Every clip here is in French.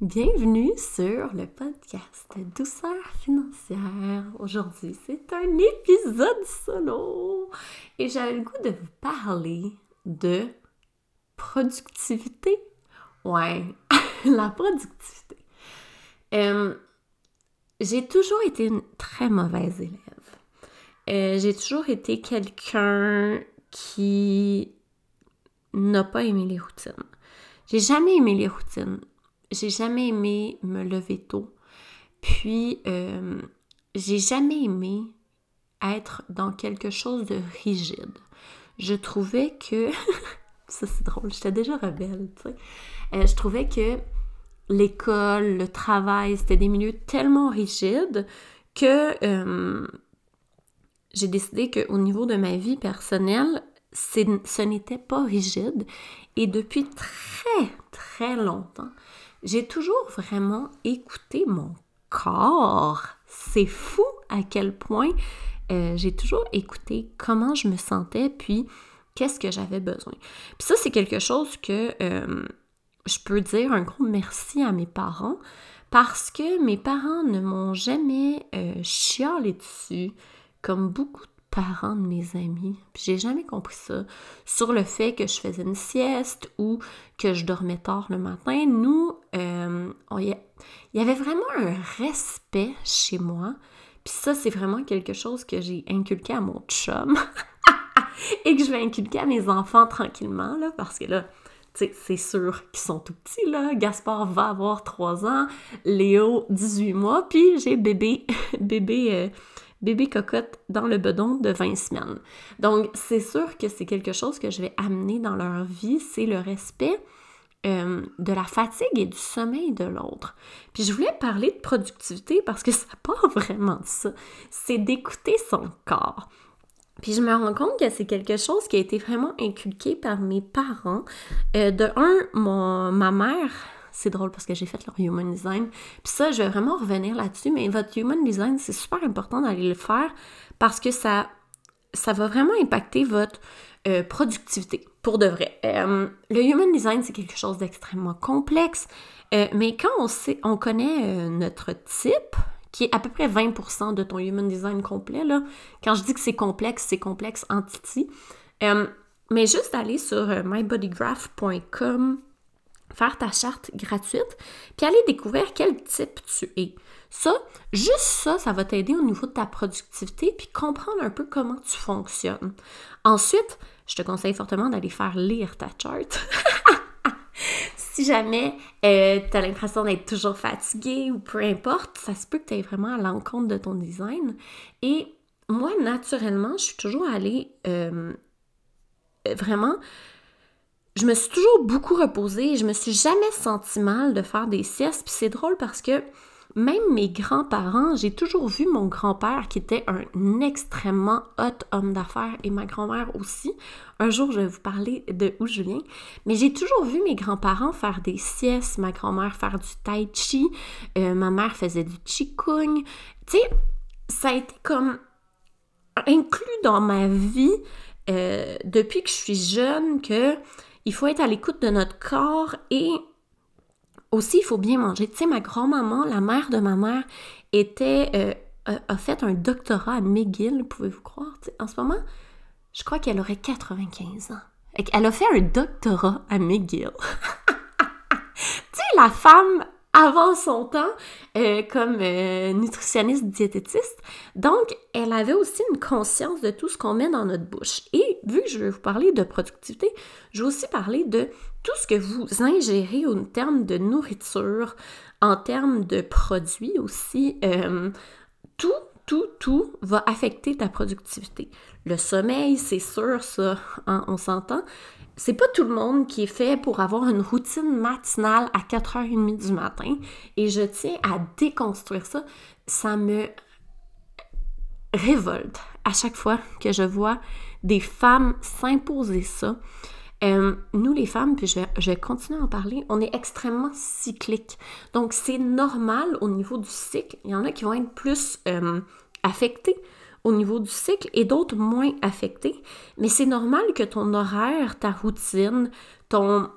Bienvenue sur le podcast Douceur financière. Aujourd'hui, c'est un épisode solo et j'avais le goût de vous parler de productivité. Ouais, la productivité. Euh, j'ai toujours été une très mauvaise élève. Euh, j'ai toujours été quelqu'un qui n'a pas aimé les routines. J'ai jamais aimé les routines j'ai jamais aimé me lever tôt. Puis, euh, j'ai jamais aimé être dans quelque chose de rigide. Je trouvais que. ça, c'est drôle, j'étais déjà rebelle, tu sais. Euh, je trouvais que l'école, le travail, c'était des milieux tellement rigides que euh, j'ai décidé qu'au niveau de ma vie personnelle, ce n'était pas rigide. Et depuis très, très longtemps, j'ai toujours vraiment écouté mon corps. C'est fou à quel point euh, j'ai toujours écouté comment je me sentais, puis qu'est-ce que j'avais besoin. Puis ça, c'est quelque chose que euh, je peux dire un gros merci à mes parents parce que mes parents ne m'ont jamais euh, chialé dessus comme beaucoup de parents de mes amis. j'ai jamais compris ça. Sur le fait que je faisais une sieste ou que je dormais tard le matin, nous, euh, il y avait vraiment un respect chez moi. Puis ça, c'est vraiment quelque chose que j'ai inculqué à mon chum et que je vais inculquer à mes enfants tranquillement, là, parce que là, c'est sûr qu'ils sont tout petits, là. Gaspard va avoir 3 ans, Léo, 18 mois, puis j'ai bébé, bébé euh, bébé cocotte dans le bedon de 20 semaines. Donc, c'est sûr que c'est quelque chose que je vais amener dans leur vie, c'est le respect euh, de la fatigue et du sommeil de l'autre. Puis je voulais parler de productivité parce que ça part vraiment de ça. C'est d'écouter son corps. Puis je me rends compte que c'est quelque chose qui a été vraiment inculqué par mes parents. Euh, de un, mon, ma mère c'est drôle parce que j'ai fait leur human design. Puis ça, je vais vraiment revenir là-dessus, mais votre human design, c'est super important d'aller le faire parce que ça, ça va vraiment impacter votre euh, productivité, pour de vrai. Euh, le human design, c'est quelque chose d'extrêmement complexe, euh, mais quand on, sait, on connaît notre type, qui est à peu près 20% de ton human design complet, là, quand je dis que c'est complexe, c'est complexe entity, mais juste aller sur mybodygraph.com faire ta charte gratuite, puis aller découvrir quel type tu es. Ça, juste ça, ça va t'aider au niveau de ta productivité, puis comprendre un peu comment tu fonctionnes. Ensuite, je te conseille fortement d'aller faire lire ta charte. si jamais euh, tu as l'impression d'être toujours fatigué ou peu importe, ça se peut que tu aies vraiment à l'encontre de ton design. Et moi, naturellement, je suis toujours allée euh, vraiment je me suis toujours beaucoup reposée je me suis jamais senti mal de faire des siestes. Puis c'est drôle parce que même mes grands-parents, j'ai toujours vu mon grand-père qui était un extrêmement hot homme d'affaires et ma grand-mère aussi. Un jour, je vais vous parler de où je viens. Mais j'ai toujours vu mes grands-parents faire des siestes, ma grand-mère faire du tai chi, euh, ma mère faisait du qigong. Tu sais, ça a été comme inclus dans ma vie euh, depuis que je suis jeune que il faut être à l'écoute de notre corps et aussi, il faut bien manger. Tu sais, ma grand-maman, la mère de ma mère, était, euh, a, fait un doctorat à McGill, pouvez-vous croire? en ce moment, je crois qu'elle aurait 95 ans. Elle a fait un doctorat à McGill. tu sais, la femme avant son temps euh, comme euh, nutritionniste diététiste. Donc, elle avait aussi une conscience de tout ce qu'on met dans notre bouche. Et vu que je vais vous parler de productivité, je vais aussi parler de tout ce que vous ingérez en termes de nourriture, en termes de produits aussi. Euh, tout, tout, tout va affecter ta productivité. Le sommeil, c'est sûr, ça, hein, on s'entend c'est pas tout le monde qui est fait pour avoir une routine matinale à 4h30 du matin. Et je tiens à déconstruire ça. Ça me révolte à chaque fois que je vois des femmes s'imposer ça. Euh, nous, les femmes, puis je vais, continuer à en parler, on est extrêmement cyclique. Donc, c'est normal au niveau du cycle. Il y en a qui vont être plus euh, affectés au niveau du cycle et d'autres moins affectés. Mais c'est normal que ton horaire, ta routine, ton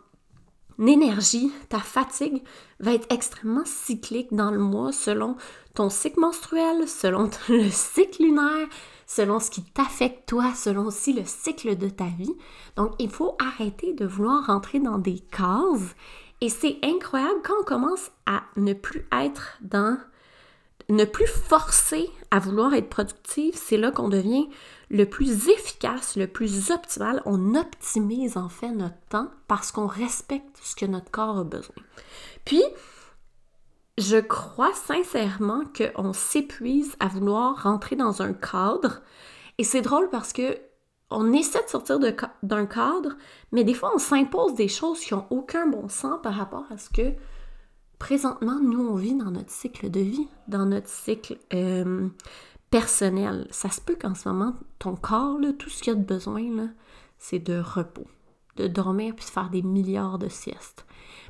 énergie, ta fatigue va être extrêmement cyclique dans le mois selon ton cycle menstruel, selon le cycle lunaire, selon ce qui t'affecte toi, selon aussi le cycle de ta vie. Donc, il faut arrêter de vouloir rentrer dans des cases. Et c'est incroyable quand on commence à ne plus être dans ne plus forcer à vouloir être productif, c'est là qu'on devient le plus efficace, le plus optimal. On optimise en fait notre temps parce qu'on respecte ce que notre corps a besoin. Puis, je crois sincèrement qu'on s'épuise à vouloir rentrer dans un cadre. Et c'est drôle parce que on essaie de sortir d'un cadre, mais des fois on s'impose des choses qui n'ont aucun bon sens par rapport à ce que présentement, nous, on vit dans notre cycle de vie, dans notre cycle euh, personnel. Ça se peut qu'en ce moment, ton corps, tout ce qu'il a de besoin, c'est de repos, de dormir puis de faire des milliards de siestes.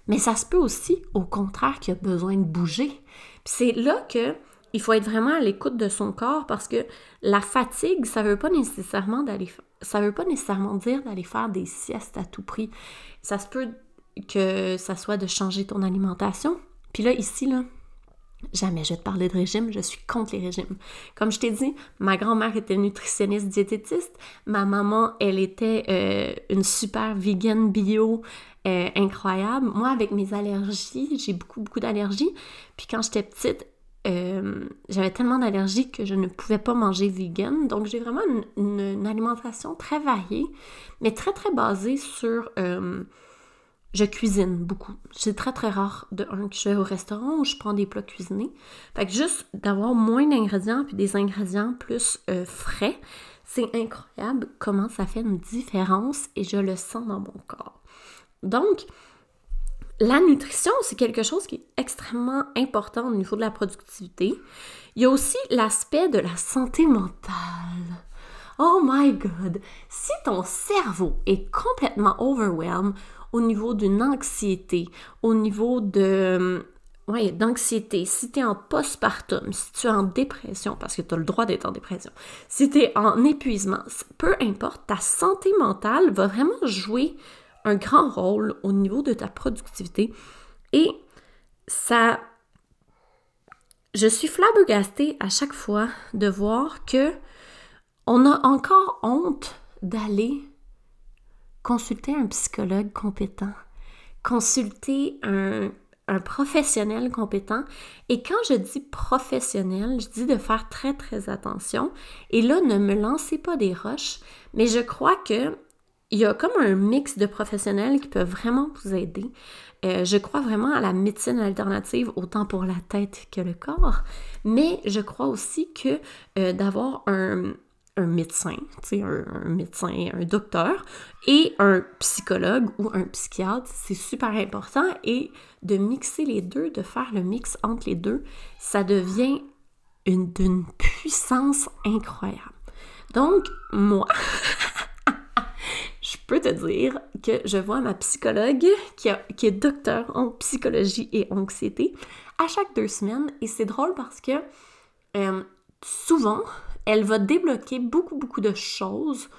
Mais ça se peut aussi, au contraire, qu'il a besoin de bouger. c'est là que il faut être vraiment à l'écoute de son corps parce que la fatigue, ça veut pas nécessairement d'aller ça veut pas nécessairement dire d'aller faire des siestes à tout prix. Ça se peut que ça soit de changer ton alimentation. Puis là, ici, là, jamais je vais te parler de régime, je suis contre les régimes. Comme je t'ai dit, ma grand-mère était nutritionniste diététiste, ma maman, elle était euh, une super vegan bio euh, incroyable. Moi, avec mes allergies, j'ai beaucoup, beaucoup d'allergies. Puis quand j'étais petite, euh, j'avais tellement d'allergies que je ne pouvais pas manger vegan. Donc, j'ai vraiment une, alimentation très variée, mais très, très basée sur je cuisine beaucoup. C'est très très rare de un que je vais au restaurant où je prends des plats cuisinés. Fait que juste d'avoir moins d'ingrédients puis des ingrédients plus euh, frais, c'est incroyable comment ça fait une différence et je le sens dans mon corps. Donc, la nutrition, c'est quelque chose qui est extrêmement important au niveau de la productivité. Il y a aussi l'aspect de la santé mentale. Oh my god, si ton cerveau est complètement overwhelmed au niveau d'une anxiété, au niveau de ouais, d'anxiété, si tu es en postpartum, si tu es en dépression, parce que tu as le droit d'être en dépression, si tu es en épuisement, peu importe, ta santé mentale va vraiment jouer un grand rôle au niveau de ta productivité. Et ça... Je suis flabbergastée à chaque fois de voir que on a encore honte d'aller consulter un psychologue compétent, consulter un, professionnel compétent. Et quand je dis professionnel, je dis de faire très très attention. Et là, ne me lancez pas des roches, mais je crois que il y a comme un mix de professionnels qui peuvent vraiment vous aider. Euh, je crois vraiment à la médecine alternative, autant pour la tête que le corps, mais je crois aussi que euh, d'avoir un, un médecin, un, un médecin, un docteur, et un psychologue ou un psychiatre, c'est super important. Et de mixer les deux, de faire le mix entre les deux, ça devient une d'une puissance incroyable. Donc, moi, je peux te dire que je vois ma psychologue qui, qui est docteur en psychologie et anxiété à chaque deux semaines. Et c'est drôle parce que euh, souvent, elle va débloquer beaucoup, beaucoup de choses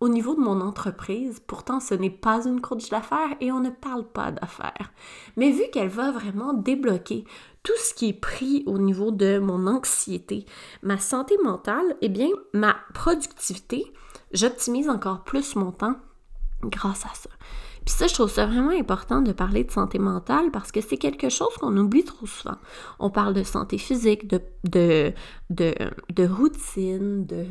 au niveau de mon entreprise. Pourtant, ce n'est pas une coach d'affaires et on ne parle pas d'affaires. Mais vu qu'elle va vraiment débloquer tout ce qui est pris au niveau de mon anxiété, ma santé mentale, eh bien, ma productivité, j'optimise encore plus mon temps grâce à ça. Puis ça, je trouve ça vraiment important de parler de santé mentale parce que c'est quelque chose qu'on oublie trop souvent. On parle de santé physique, de, de, de, routine, de,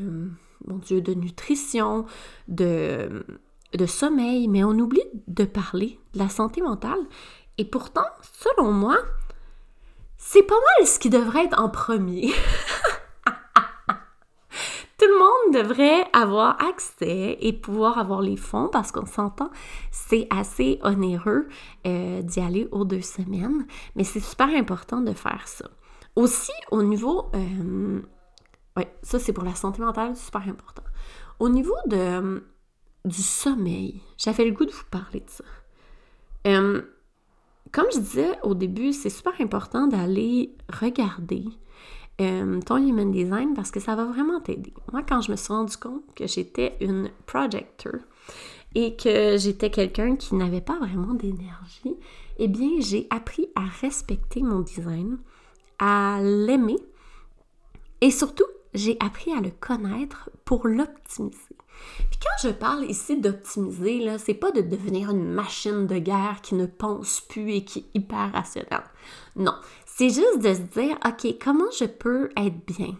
mon Dieu, de nutrition, de, de sommeil, mais on oublie de parler de la santé mentale. Et pourtant, selon moi, c'est pas mal ce qui devrait être en premier. Tout le monde devrait avoir accès et pouvoir avoir les fonds parce qu'on s'entend, c'est assez onéreux euh, d'y aller aux deux semaines, mais c'est super important de faire ça. Aussi, au niveau... Euh, oui, ça c'est pour la santé mentale, super important. Au niveau du sommeil, j'avais le goût de vous parler de ça. Euh, comme je disais au début, c'est super important d'aller regarder euh, ton human design parce que ça va vraiment t'aider. Moi, quand je me suis rendu compte que j'étais une projector, et que j'étais quelqu'un qui n'avait pas vraiment d'énergie, eh bien, j'ai appris à respecter mon design, à l'aimer et surtout, j'ai appris à le connaître pour l'optimiser. Puis quand je parle ici d'optimiser, là, c'est pas de devenir une machine de guerre qui ne pense plus et qui est hyper rationnelle. Non, c'est juste de se dire, OK, comment je peux être bien?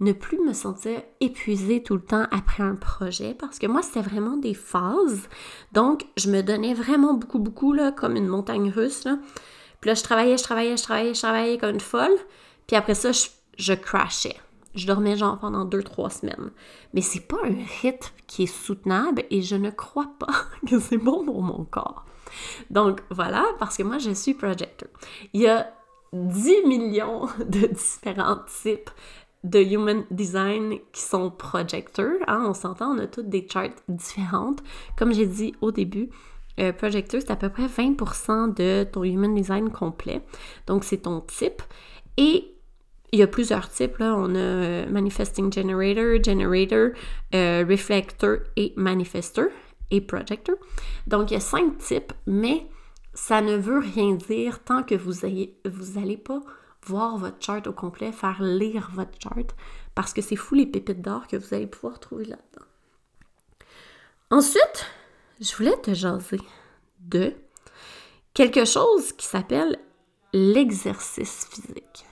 Ne plus me sentir épuisée tout le temps après un projet parce que moi, c'était vraiment des phases. Donc, je me donnais vraiment beaucoup, beaucoup, là, comme une montagne russe. Là. Puis là, je travaillais, je travaillais, je travaillais, je travaillais comme une folle. Puis après ça, je, je crashais. Je dormais genre pendant deux, trois semaines. Mais c'est pas un rythme qui est soutenable et je ne crois pas que c'est bon pour mon corps. Donc voilà, parce que moi je suis projector. Il y a 10 millions de différents types de human design qui sont projecteurs. Hein, on s'entend, on a toutes des charts différentes. Comme j'ai dit au début, euh, c'est à peu près 20% de ton human design complet. Donc c'est ton type. Et il y a plusieurs types. Là. On a euh, Manifesting Generator, Generator, euh, Reflector et Manifestor et Projector. Donc, il y a cinq types, mais ça ne veut rien dire tant que vous n'allez allez pas voir votre chart au complet, faire lire votre chart, parce que c'est fou les pépites d'or que vous allez pouvoir trouver là-dedans. Ensuite, je voulais te jaser de quelque chose qui s'appelle l'exercice physique.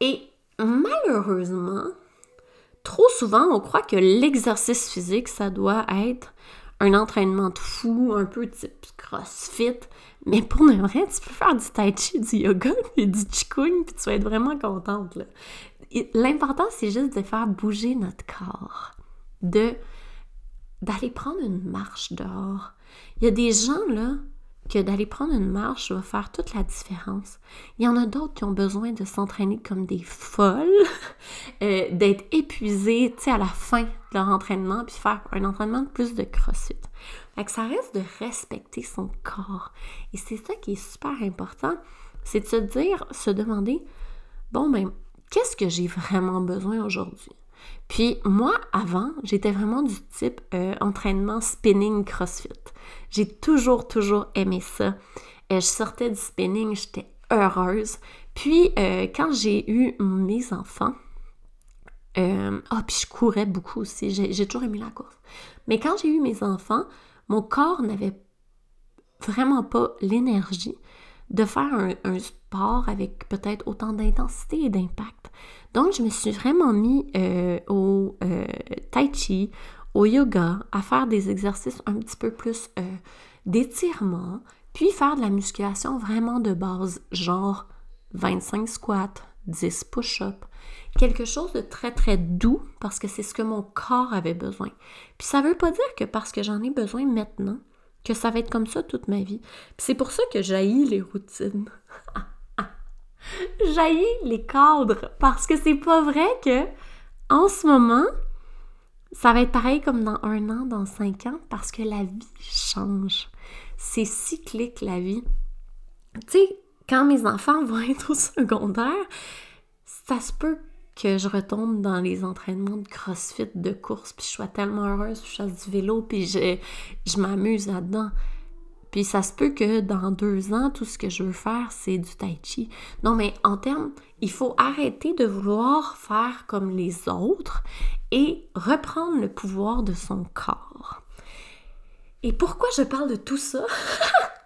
Et malheureusement, trop souvent, on croit que l'exercice physique, ça doit être un entraînement de fou, un peu type CrossFit. Mais pour de vrai, tu peux faire du tai chi, du yoga et du qigong, puis tu vas être vraiment contente. L'important, c'est juste de faire bouger notre corps, de d'aller prendre une marche dehors. Il y a des gens, là, que d'aller prendre une marche va faire toute la différence. Il y en a d'autres qui ont besoin de s'entraîner comme des folles, euh, d'être épuisés, tu sais, à la fin de leur entraînement, puis faire un entraînement de plus de crossfit. Fait que ça reste de respecter son corps. Et c'est ça qui est super important, c'est de se dire, se demander, bon ben, qu'est-ce que j'ai vraiment besoin aujourd'hui? Puis moi, avant, j'étais vraiment du type euh, entraînement spinning CrossFit. J'ai toujours, toujours aimé ça. Euh, je sortais du spinning, j'étais heureuse. Puis euh, quand j'ai eu mes enfants, ah, puis je courais beaucoup aussi, j'ai toujours aimé la course. Mais quand j'ai eu mes enfants, mon corps n'avait vraiment pas l'énergie de faire un sport avec peut-être autant d'intensité et d'impact. Donc, je me suis vraiment mis euh, au euh, tai chi, au yoga, à faire des exercices un petit peu plus euh, d'étirement, puis faire de la musculation vraiment de base, genre 25 squats, 10 push-ups, quelque chose de très très doux parce que c'est ce que mon corps avait besoin. Puis ça veut pas dire que parce que j'en ai besoin maintenant, que ça va être comme ça toute ma vie. Puis c'est pour ça que j'haïs les routines. J'haïs les cadres parce que c'est pas vrai que en ce moment, ça va être pareil comme dans un an, dans cinq ans, parce que la vie change. C'est cyclique la vie. Tu sais, quand mes enfants vont être au secondaire, ça se peut que je retombe dans les entraînements de crossfit, de course, puis je sois tellement heureuse, je fasse du vélo, puis je, je m'amuse là-dedans. Puis ça se peut que dans deux ans, tout ce que je veux faire, c'est du tai chi. Non, mais en termes, il faut arrêter de vouloir faire comme les autres et reprendre le pouvoir de son corps. Et pourquoi je parle de tout ça?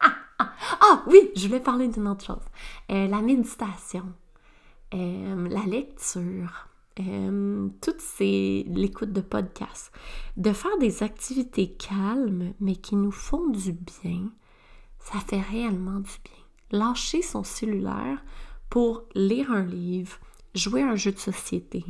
ah oui, je voulais parler d'une autre chose. Euh, la méditation, euh, la lecture, euh, toutes ces l'écoute de podcasts, de faire des activités calmes mais qui nous font du bien, ça fait réellement du bien. Lâcher son cellulaire pour lire un livre, jouer à un jeu de société,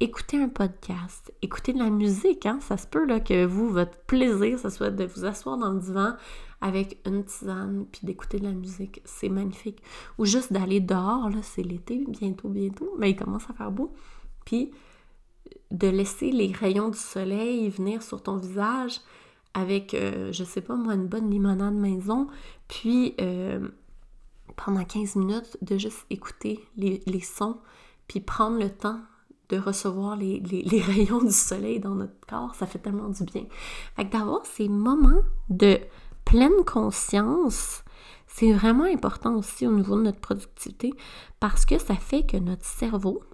écouter un podcast, écouter de la musique, hein? ça se peut là, que vous, votre plaisir, ça soit de vous asseoir dans le divan avec une tisane puis d'écouter de la musique, c'est magnifique. Ou juste d'aller dehors, là, c'est l'été, bientôt, bientôt, mais il commence à faire beau puis de laisser les rayons du soleil venir sur ton visage avec, euh, je sais pas moi, une bonne limonade maison, puis euh, pendant 15 minutes de juste écouter les, sons, puis prendre le temps de recevoir les, les, rayons du soleil dans notre corps, ça fait tellement du bien. Fait que d'avoir ces moments de pleine conscience, c'est vraiment important aussi au niveau de notre productivité parce que ça fait que notre cerveau,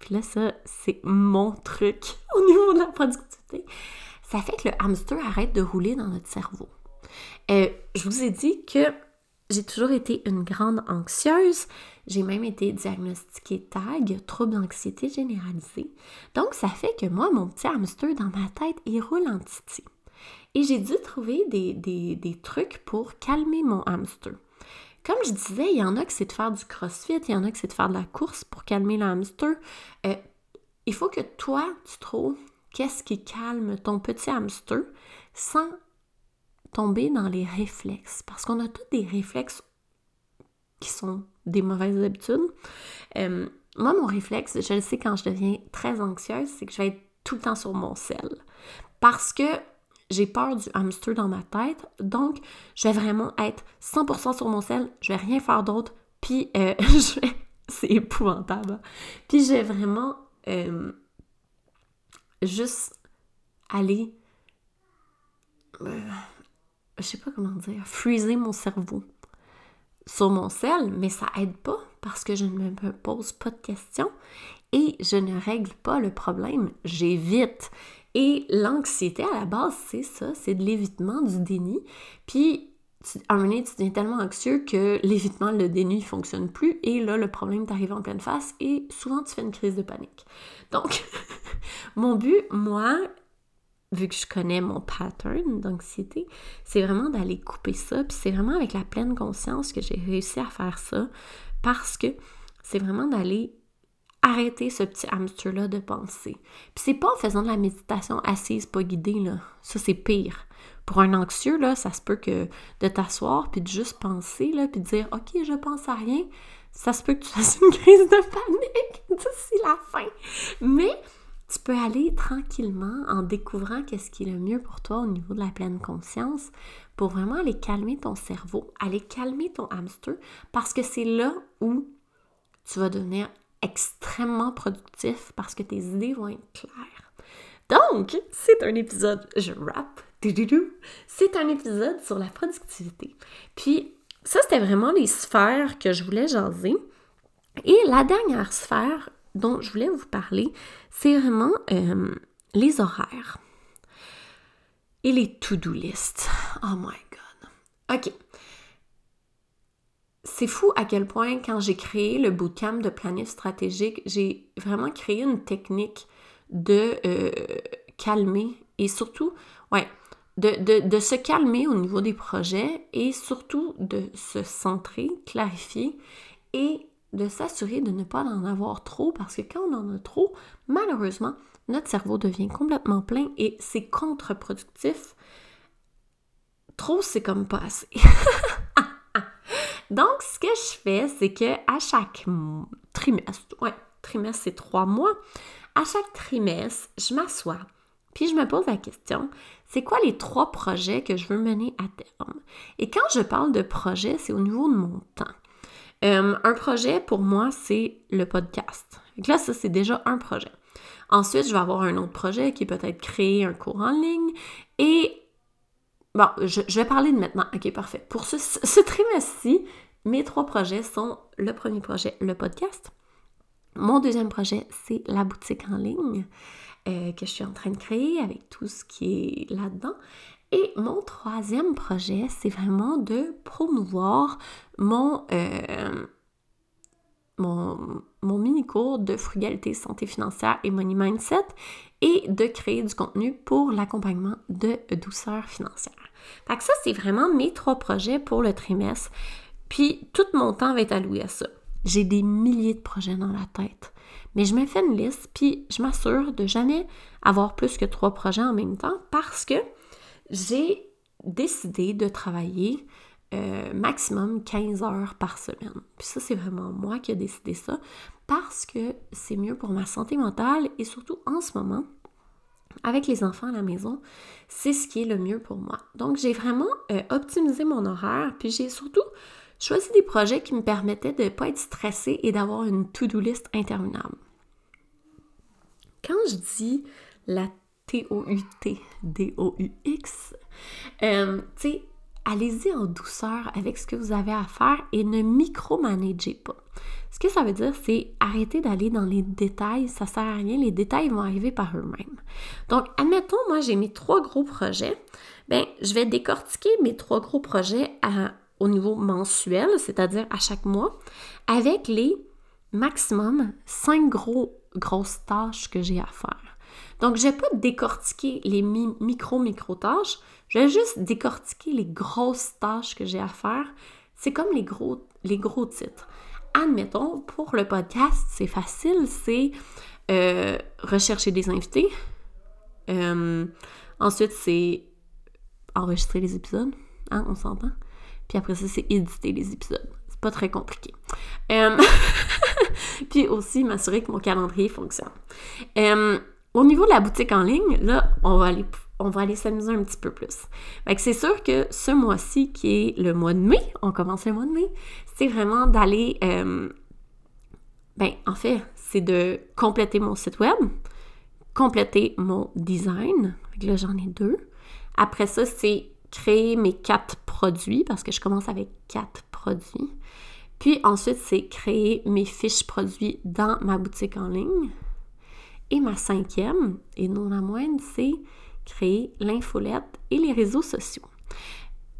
puis là ça c'est mon truc au niveau de la productivité, ça fait que le hamster arrête de rouler dans notre cerveau. Euh, je vous ai dit que j'ai toujours été une grande anxieuse. J'ai même été diagnostiquée TAG, trouble d'anxiété généralisée. Donc, ça fait que moi, mon petit hamster dans ma tête, il roule en titi. Et j'ai dû trouver des, trucs pour calmer mon hamster. Comme je disais, il y en a que c'est de faire du crossfit, il y en a que c'est de faire de la course pour calmer le hamster. Euh, il faut que toi, tu trouves qu'est-ce qui calme ton petit hamster sans tomber dans les réflexes. Parce qu'on a tous des réflexes qui sont des mauvaises habitudes. Euh, moi, mon réflexe, je le sais quand je deviens très anxieuse, c'est que je vais être tout le temps sur mon sel. Parce que j'ai peur du hamster dans ma tête. Donc, je vais vraiment être 100% sur mon sel. Je vais rien faire d'autre. Puis, euh, je vais... c'est épouvantable. Puis, je vais vraiment euh, juste aller je sais pas comment dire, freezer mon cerveau sur mon sel, mais ça aide pas parce que je ne me pose pas de questions et je ne règle pas le problème, j'évite. Et l'anxiété à la base, c'est ça, c'est de l'évitement, du déni. Puis, à un moment donné, tu deviens tellement anxieux que l'évitement, le déni ne fonctionne plus et là, le problème t'arrive en pleine face et souvent, tu fais une crise de panique. Donc, mon but, moi, vu que je connais mon pattern d'anxiété, c'est vraiment d'aller couper ça. Puis c'est vraiment avec la pleine conscience que j'ai réussi à faire ça parce que c'est vraiment d'aller arrêter ce petit hamster-là de penser. Puis c'est pas en faisant de la méditation assise, pas guidée, là. Ça, c'est pire. Pour un anxieux, là, ça se peut que de t'asseoir puis de juste penser, là, puis de dire « Ok, je pense à rien », ça se peut que tu fasses une crise de panique d'ici la fin. Mais tu peux aller tranquillement en découvrant qu'est-ce qui est le mieux pour toi au niveau de la pleine conscience pour vraiment aller calmer ton cerveau, aller calmer ton hamster parce que c'est là où tu vas devenir extrêmement productif parce que tes idées vont être claires. Donc, c'est un épisode, je rap, c'est un épisode sur la productivité. Puis, ça, c'était vraiment les sphères que je voulais jaser. Et la dernière sphère dont je voulais vous parler, c'est vraiment euh, les horaires et les to-do list. Oh my god. OK. C'est fou à quel point, quand j'ai créé le bootcamp de planif stratégique, j'ai vraiment créé une technique de euh, calmer et surtout, ouais, de, de, se calmer au niveau des projets et surtout de se centrer, clarifier et de s'assurer de ne pas en avoir trop parce que quand on en a trop, malheureusement, notre cerveau devient complètement plein et c'est contre-productif. Trop, c'est comme pas assez. Donc, ce que je fais, c'est que à chaque trimestre, ouais, trimestre c'est trois mois, à chaque trimestre, je m'assois, puis je me pose la question, c'est quoi les trois projets que je veux mener à terme? Et quand je parle de projet, c'est au niveau de mon temps. Euh, un projet, pour moi, c'est le podcast. Donc là, ça, c'est déjà un projet. Ensuite, je vais avoir un autre projet qui peut-être créer un cours en ligne. Et bon, je, vais parler de maintenant. OK, parfait. Pour ce, trimestre-ci, mes trois projets sont le premier projet, le podcast. Mon deuxième projet, c'est la boutique en ligne euh, que je suis en train de créer avec tout ce qui est là-dedans. Et mon troisième projet, c'est vraiment de promouvoir mon, euh, mon, mini-cours de frugalité, santé financière et money mindset et de créer du contenu pour l'accompagnement de douceur financière. Fait ça, c'est vraiment mes trois projets pour le trimestre. Puis tout mon temps va être alloué à ça. J'ai des milliers de projets dans la tête. Mais je me fais une liste, puis je m'assure de jamais avoir plus que trois projets en même temps parce que j'ai décidé de travailler euh, maximum 15 heures par semaine. Puis ça, c'est vraiment moi qui ai décidé ça parce que c'est mieux pour ma santé mentale et surtout en ce moment, avec les enfants à la maison, c'est ce qui est le mieux pour moi. Donc, j'ai vraiment euh, optimisé mon horaire, puis j'ai surtout choisi des projets qui me permettaient de ne pas être stressée et d'avoir une to-do list interminable. Quand je dis la T-O-U-T, D-O-U-X, euh, tu sais, allez-y en douceur avec ce que vous avez à faire et ne micromanagez pas. Ce que ça veut dire, c'est arrêter d'aller dans les détails, ça sert à rien, les détails vont arriver par eux-mêmes. Donc, admettons, moi j'ai mes trois gros projets, ben je vais décortiquer mes trois gros projets au niveau mensuel, c'est-à-dire à chaque mois, avec les maximum cinq gros, grosses tâches que j'ai à faire. Donc, je ne vais pas décortiquer les micro-micro-tâches, je vais juste décortiquer les grosses tâches que j'ai à faire. C'est comme les gros, les gros titres. Admettons, pour le podcast, c'est facile, c'est euh, rechercher des invités. Euh, ensuite, c'est enregistrer les épisodes, hein, on s'entend. Puis après ça, c'est éditer les épisodes. C'est pas très compliqué. Euh, puis aussi, m'assurer que mon calendrier fonctionne. Au niveau de la boutique en ligne, là, on va aller, on va aller s'amuser un petit peu plus. Fait c'est sûr que ce mois-ci, qui est le mois de mai, on commence le mois de mai, c'est vraiment d'aller, euh, ben, en fait, c'est de compléter mon site web, compléter mon design. là, j'en ai deux. Après ça, c'est créer mes quatre produits, parce que je commence avec quatre produits. Puis ensuite, c'est créer mes fiches produits dans ma boutique en ligne. Et ma cinquième, et non la moindre, c'est créer l'infolette et les réseaux sociaux.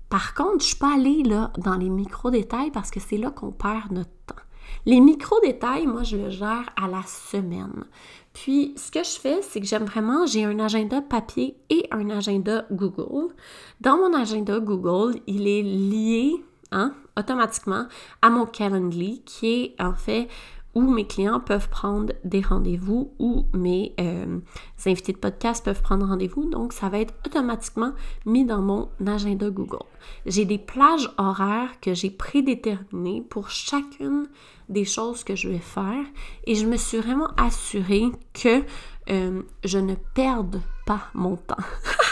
Par contre, je ne suis pas allée dans les micro-détails parce que c'est là qu'on perd notre temps. Les micro-détails, moi, je le gère à la semaine. Puis, ce que je fais, c'est que j'aime vraiment, j'ai un agenda papier et un agenda Google. Dans mon agenda Google, il est lié hein, automatiquement à mon Calendly, qui est en fait où mes clients peuvent prendre des rendez-vous ou mes euh, invités de podcast peuvent prendre rendez-vous. Donc, ça va être automatiquement mis dans mon agenda Google. J'ai des plages horaires que j'ai prédéterminées pour chacune des choses que je vais faire et je me suis vraiment assurée que euh, je ne perde pas mon temps.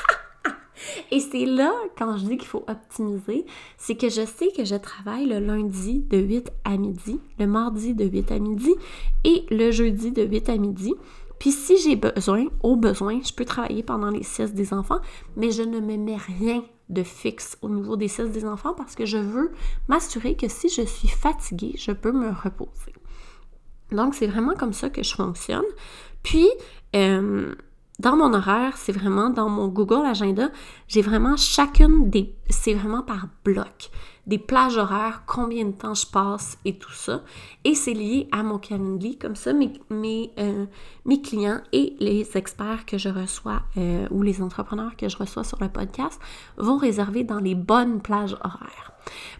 Et c'est là, quand je dis qu'il faut optimiser, c'est que je sais que je travaille le lundi de 8 à midi, le mardi de 8 à midi et le jeudi de 8 à midi. Puis si j'ai besoin, au besoin, je peux travailler pendant les siestes des enfants, mais je ne me mets rien de fixe au niveau des siestes des enfants parce que je veux m'assurer que si je suis fatiguée, je peux me reposer. Donc, c'est vraiment comme ça que je fonctionne. Puis, euh, dans mon horaire, c'est vraiment dans mon Google Agenda, j'ai vraiment chacune des. C'est vraiment par bloc. Des plages horaires, combien de temps je passe et tout ça. Et c'est lié à mon calendrier. Comme ça, mes, mes, euh, clients et les experts que je reçois euh, ou les entrepreneurs que je reçois sur le podcast vont réserver dans les bonnes plages horaires.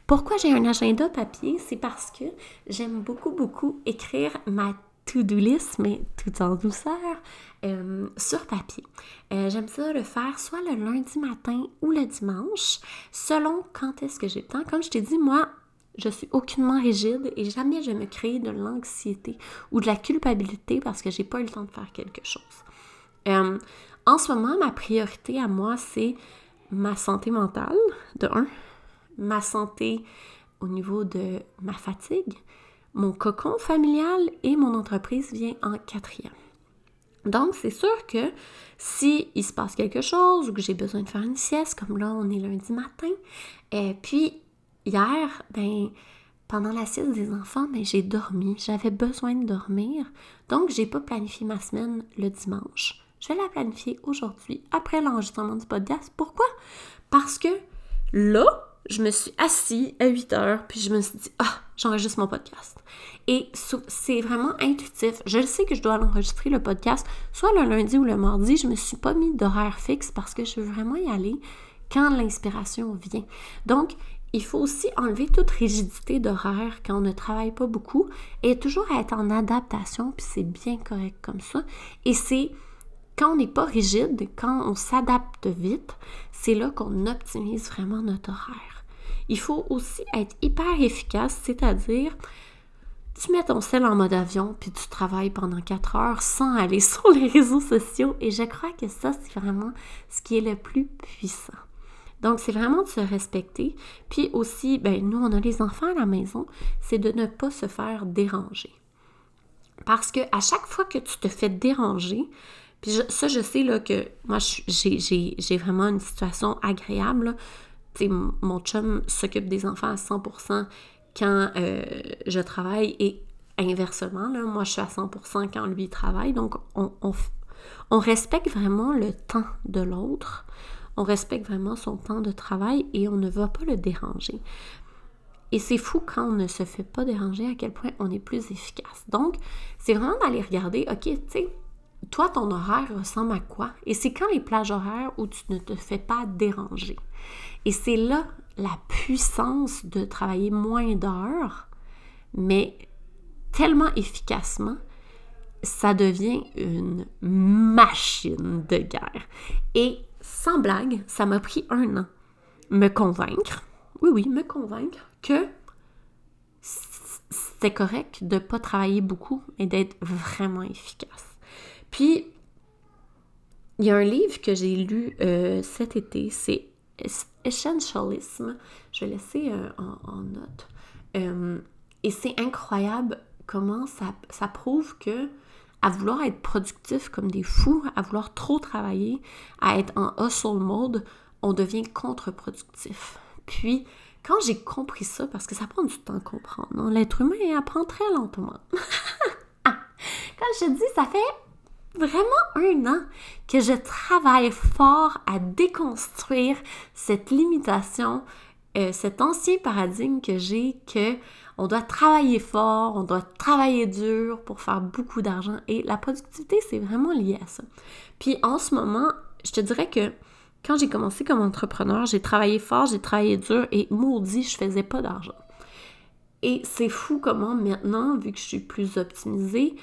Pourquoi j'ai un agenda papier? C'est parce que j'aime beaucoup, beaucoup écrire ma to-do mais tout en douceur, euh, sur papier. Euh, j'aime ça le faire soit le lundi matin ou le dimanche, selon quand est-ce que j'ai le temps. Comme je t'ai dit, moi, je suis aucunement rigide et jamais je me crée de l'anxiété ou de la culpabilité parce que j'ai pas eu le temps de faire quelque chose. Euh, en ce moment, ma priorité à moi, c'est ma santé mentale, de un, ma santé au niveau de ma fatigue, mon cocon familial et mon entreprise vient en quatrième. Donc, c'est sûr que si se passe quelque chose ou que j'ai besoin de faire une sieste, comme là, on est lundi matin, et puis hier, ben, pendant la sieste des enfants, ben, j'ai dormi. J'avais besoin de dormir. Donc, j'ai pas planifié ma semaine le dimanche. Je vais la planifier aujourd'hui, après l'enregistrement du podcast. Pourquoi? Parce que là, je me suis assise à 8 heures, puis je me suis dit, ah, j'enregistre mon podcast. Et c'est vraiment intuitif. Je sais que je dois enregistrer le podcast soit le lundi ou le mardi. Je me suis pas mis d'horaire fixe parce que je veux vraiment y aller quand l'inspiration vient. Donc, il faut aussi enlever toute rigidité d'horaire quand on ne travaille pas beaucoup et toujours être en adaptation, puis c'est bien correct comme ça. Et c'est quand on n'est pas rigide, quand on s'adapte vite, c'est là qu'on optimise vraiment notre horaire. Il faut aussi être hyper efficace, c'est-à-dire tu mets ton sel en mode avion puis tu travailles pendant 4 heures sans aller sur les réseaux sociaux et je crois que ça c'est vraiment ce qui est le plus puissant. Donc c'est vraiment de se respecter. Puis aussi, ben nous on a les enfants à la maison, c'est de ne pas se faire déranger. Parce que à chaque fois que tu te fais déranger, puis ça, je sais là, que moi, j'ai vraiment une situation agréable. Mon chum s'occupe des enfants à 100% quand euh, je travaille et inversement, là, moi je suis à 100% quand lui travaille. Donc on, on respecte vraiment le temps de l'autre, on respecte vraiment son temps de travail et on ne va pas le déranger. Et c'est fou quand on ne se fait pas déranger à quel point on est plus efficace. Donc, c'est vraiment d'aller regarder, OK, tu sais, toi, ton horaire ressemble à quoi? Et c'est quand les plages horaires où tu ne te fais pas déranger? Et c'est là la puissance de travailler moins d'heures, mais tellement efficacement, ça devient une machine de guerre. Et sans blague, ça m'a pris un an me convaincre, oui, oui, me convaincre que c'était correct de ne pas travailler beaucoup et d'être vraiment efficace. Puis, il y a un livre que j'ai lu euh, cet été, c'est Essentialism. Je vais laisser euh, en, note. Euh, et c'est incroyable comment ça, ça prouve que à vouloir être productif comme des fous, à vouloir trop travailler, à être en hustle mode, on devient contre-productif. Puis, quand j'ai compris ça, parce que ça prend du temps à comprendre, hein, l'être humain apprend très lentement. quand je te dis, ça fait vraiment un an que je travaille fort à déconstruire cette limitation, euh, cet ancien paradigme que j'ai que on doit travailler fort, on doit travailler dur pour faire beaucoup d'argent et la productivité, c'est vraiment lié à ça. Puis en ce moment, je te dirais que quand j'ai commencé comme entrepreneur, j'ai travaillé fort, j'ai travaillé dur et maudit, je faisais pas d'argent. Et c'est fou comment maintenant, vu que je suis plus optimisée,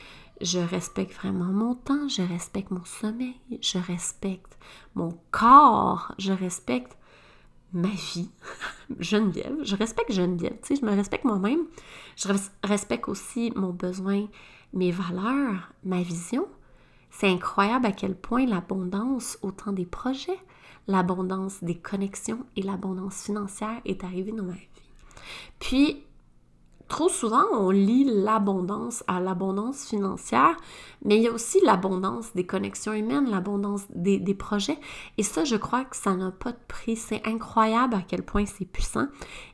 je respecte vraiment mon temps, je respecte mon sommeil, je respecte mon corps, je respecte ma vie, Geneviève. Je respecte Geneviève, tu sais, je me respecte moi-même. Je respecte aussi mon besoin, mes valeurs, ma vision. C'est incroyable à quel point l'abondance, autant des projets, l'abondance des connexions et l'abondance financière est arrivée dans ma vie. Puis, trop souvent, on lie l'abondance à l'abondance financière, mais il y a aussi l'abondance des connexions humaines, l'abondance des, projets. Et ça, je crois que ça n'a pas de prix. C'est incroyable à quel point c'est puissant.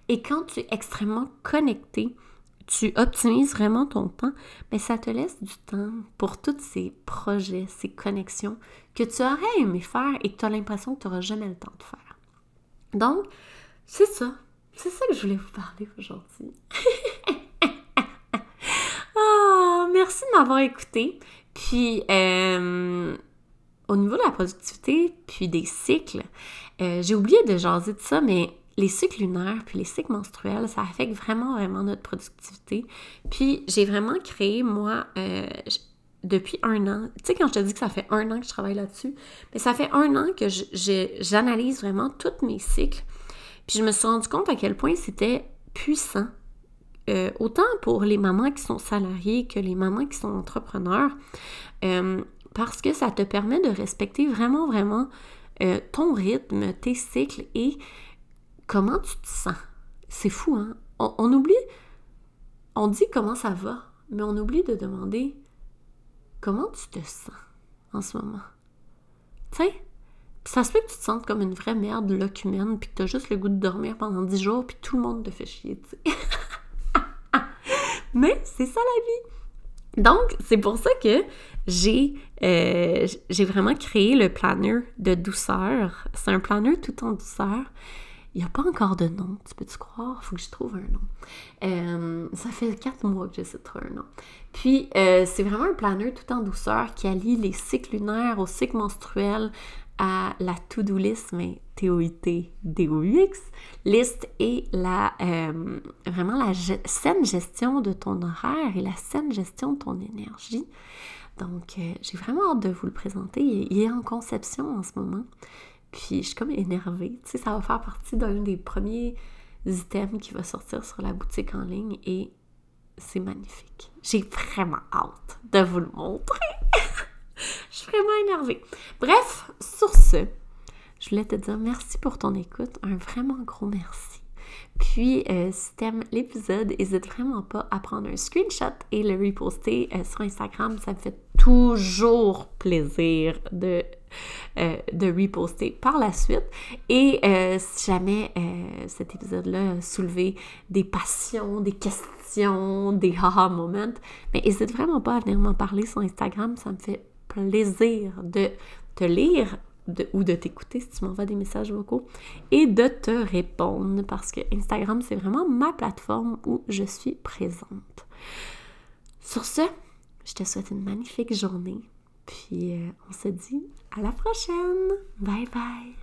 Et quand tu es extrêmement connecté, tu optimises vraiment ton temps, mais ça te laisse du temps pour tous ces projets, ces connexions que tu aurais aimé faire et que tu as l'impression que tu n'auras jamais le temps de faire. Donc, c'est ça. C'est ça que je voulais vous parler aujourd'hui. Ah, merci de m'avoir écouté. Puis, euh, au niveau de la productivité, puis des cycles, euh, j'ai oublié de jaser de ça, mais les cycles lunaires puis les cycles menstruels, ça affecte vraiment, vraiment notre productivité. Puis, j'ai vraiment créé, moi, euh, depuis un an, tu sais, quand je te dis que ça fait un an que je travaille là-dessus, mais ça fait un an que j'analyse vraiment tous mes cycles. Puis je me suis rendu compte à quel point c'était puissant, euh, autant pour les mamans qui sont salariées que les mamans qui sont entrepreneurs, euh, parce que ça te permet de respecter vraiment, vraiment euh, ton rythme, tes cycles et comment tu te sens. C'est fou, hein? on oublie, on dit comment ça va, mais on oublie de demander comment tu te sens en ce moment. Tu sais, ça se fait que tu te sentes comme une vraie merde locumène, puis que t'as juste le goût de dormir pendant 10 jours, puis tout le monde te fait chier, tu sais. Mais c'est ça la vie. Donc, c'est pour ça que j'ai euh, vraiment créé le planner de douceur. C'est un planner tout en douceur. Il n'y a pas encore de nom, tu peux-tu croire? Faut que je trouve un nom. Euh, ça fait quatre mois que j'essaie de trouver un nom. Puis, euh, c'est vraiment un planner tout en douceur qui allie les cycles lunaires aux cycles menstruels, à la to-do list, mais T-O-I-T, D-O-U-X, liste et la, euh, vraiment la saine gestion de ton horaire et la saine gestion de ton énergie. Donc, euh, j'ai vraiment hâte de vous le présenter. Il est en conception en ce moment. Puis, je suis comme énervée. Tu sais, ça va faire partie d'un des premiers items qui va sortir sur la boutique en ligne et c'est magnifique. J'ai vraiment hâte de vous le montrer. Je suis vraiment énervée. Bref, sur ce, je voulais te dire merci pour ton écoute, un vraiment gros merci. Puis, euh, si t'aimes l'épisode, n'hésite vraiment pas à prendre un screenshot et le reposter euh, sur Instagram. Ça me fait toujours plaisir de, euh, reposter par la suite. Et si jamais cet épisode-là a soulevé des passions, des questions, des haha moments, mais n'hésite vraiment pas à venir m'en parler sur Instagram. Ça me fait plaisir de te lire ou de t'écouter si tu m'envoies des messages vocaux et de te répondre parce que Instagram, c'est vraiment ma plateforme où je suis présente. Sur ce, je te souhaite une magnifique journée. Puis euh, on se dit à la prochaine. Bye bye.